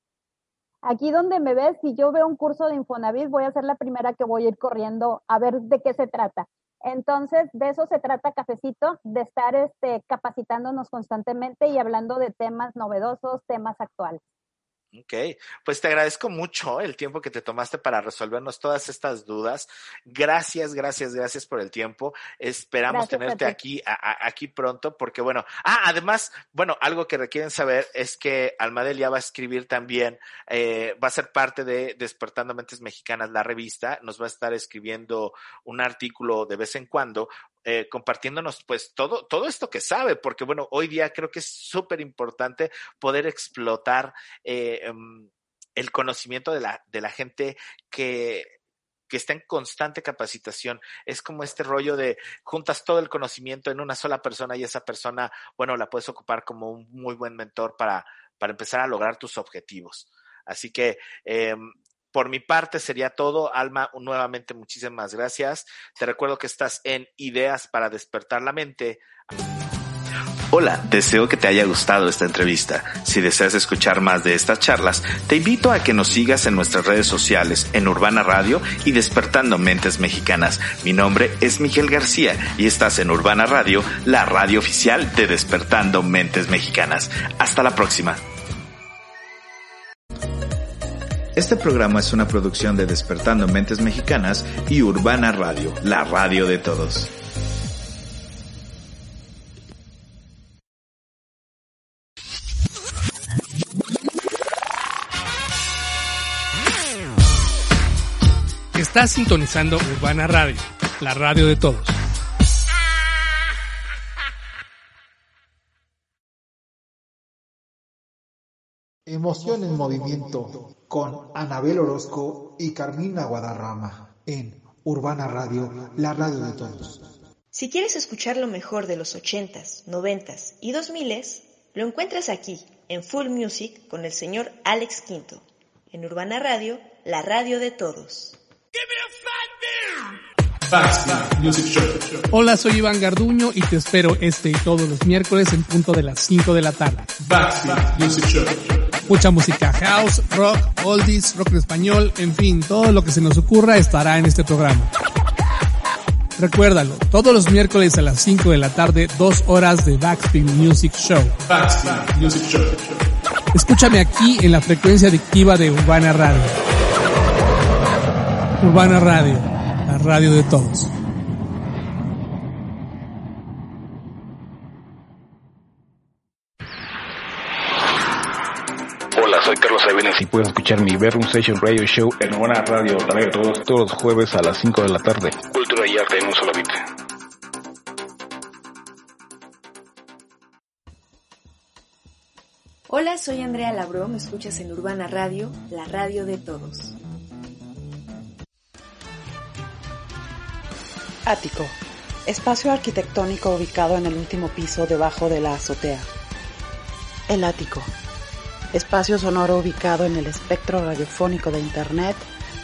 Aquí donde me ves, si yo veo un curso de Infonavit, voy a ser la primera que voy a ir corriendo a ver de qué se trata. Entonces, de eso se trata Cafecito, de estar este, capacitándonos constantemente y hablando de temas novedosos, temas actuales. Ok, pues te agradezco mucho el tiempo que te tomaste para resolvernos todas estas dudas. Gracias, gracias, gracias por el tiempo. Esperamos gracias, tenerte aquí, a, a, aquí pronto, porque bueno, ah, además, bueno, algo que requieren saber es que Almadelia va a escribir también, eh, va a ser parte de Despertando Mentes Mexicanas, la revista, nos va a estar escribiendo un artículo de vez en cuando eh, compartiéndonos pues todo, todo esto que sabe, porque bueno, hoy día creo que es súper importante poder explotar eh, um, el conocimiento de la, de la gente que, que está en constante capacitación. Es como este rollo de juntas todo el conocimiento en una sola persona y esa persona, bueno, la puedes ocupar como un muy buen mentor para, para empezar a lograr tus objetivos. Así que eh, por mi parte sería todo. Alma, nuevamente muchísimas gracias. Te recuerdo que estás en Ideas para despertar la mente. Hola, deseo que te haya gustado esta entrevista. Si deseas escuchar más de estas charlas, te invito a que nos sigas en nuestras redes sociales, en Urbana Radio y Despertando Mentes Mexicanas. Mi nombre es Miguel García y estás en Urbana Radio, la radio oficial de Despertando Mentes Mexicanas. Hasta la próxima. Este programa es una producción de Despertando Mentes Mexicanas y Urbana Radio, la radio de todos. Estás sintonizando Urbana Radio, la radio de todos. Emoción en movimiento con Anabel Orozco y Carmina Guadarrama en Urbana Radio, la radio de todos. Si quieres escuchar lo mejor de los 80s, 90s y 2000s, lo encuentras aquí en Full Music con el señor Alex Quinto, en Urbana Radio, la radio de todos. Hola, soy Iván Garduño y te espero este y todos los miércoles en punto de las 5 de la tarde. Mucha música house, rock, oldies, rock en español, en fin, todo lo que se nos ocurra estará en este programa. Recuérdalo, todos los miércoles a las 5 de la tarde, dos horas de Backspin Music Show. Escúchame aquí en la frecuencia adictiva de Urbana Radio. Urbana Radio, la radio de todos. Avenes y pueden escuchar mi Bedroom Station Radio Show en Urbana Radio, la radio de todos, todos los jueves a las 5 de la tarde. Cultura y arte en un solo beat. Hola, soy Andrea Labro, me escuchas en Urbana Radio, la radio de todos. Ático, espacio arquitectónico ubicado en el último piso debajo de la azotea. El ático, espacio sonoro ubicado en el espectro radiofónico de Internet,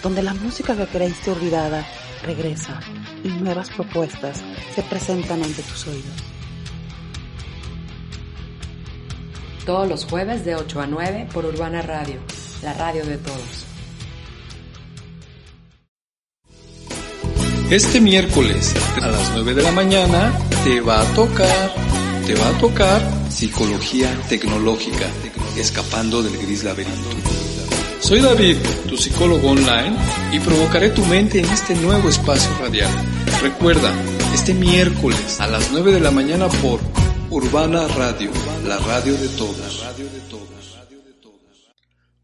donde la música que creíste olvidada regresa y nuevas propuestas se presentan ante tus oídos. Todos los jueves de 8 a 9 por Urbana Radio, la radio de todos. Este miércoles a las 9 de la mañana te va a tocar, te va a tocar Psicología Tecnológica, escapando del gris laberinto. Soy David, tu psicólogo online, y provocaré tu mente en este nuevo espacio radial. Recuerda, este miércoles a las 9 de la mañana por Urbana Radio, la radio de todos.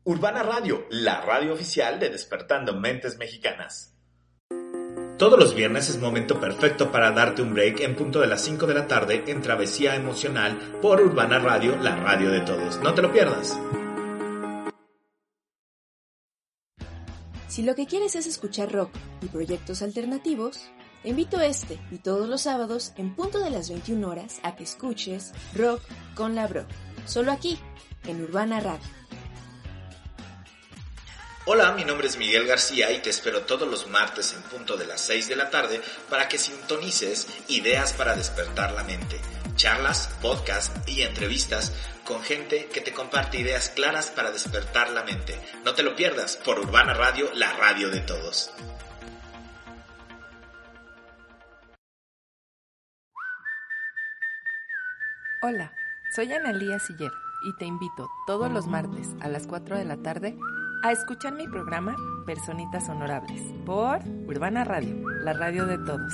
Urbana Radio, la radio oficial de Despertando Mentes Mexicanas. Todos los viernes es momento perfecto para darte un break en punto de las 5 de la tarde en Travesía Emocional por Urbana Radio, la radio de todos. No te lo pierdas. Si lo que quieres es escuchar rock y proyectos alternativos, te invito este y todos los sábados en punto de las 21 horas a que escuches Rock con la Bro, solo aquí, en Urbana Radio. Hola, mi nombre es Miguel García y te espero todos los martes en punto de las 6 de la tarde para que sintonices ideas para despertar la mente, charlas, podcasts y entrevistas con gente que te comparte ideas claras para despertar la mente. No te lo pierdas por Urbana Radio, la radio de todos. Hola, soy Analía Siller y te invito todos los martes a las 4 de la tarde a escuchar mi programa Personitas Honorables por Urbana Radio, la radio de todos.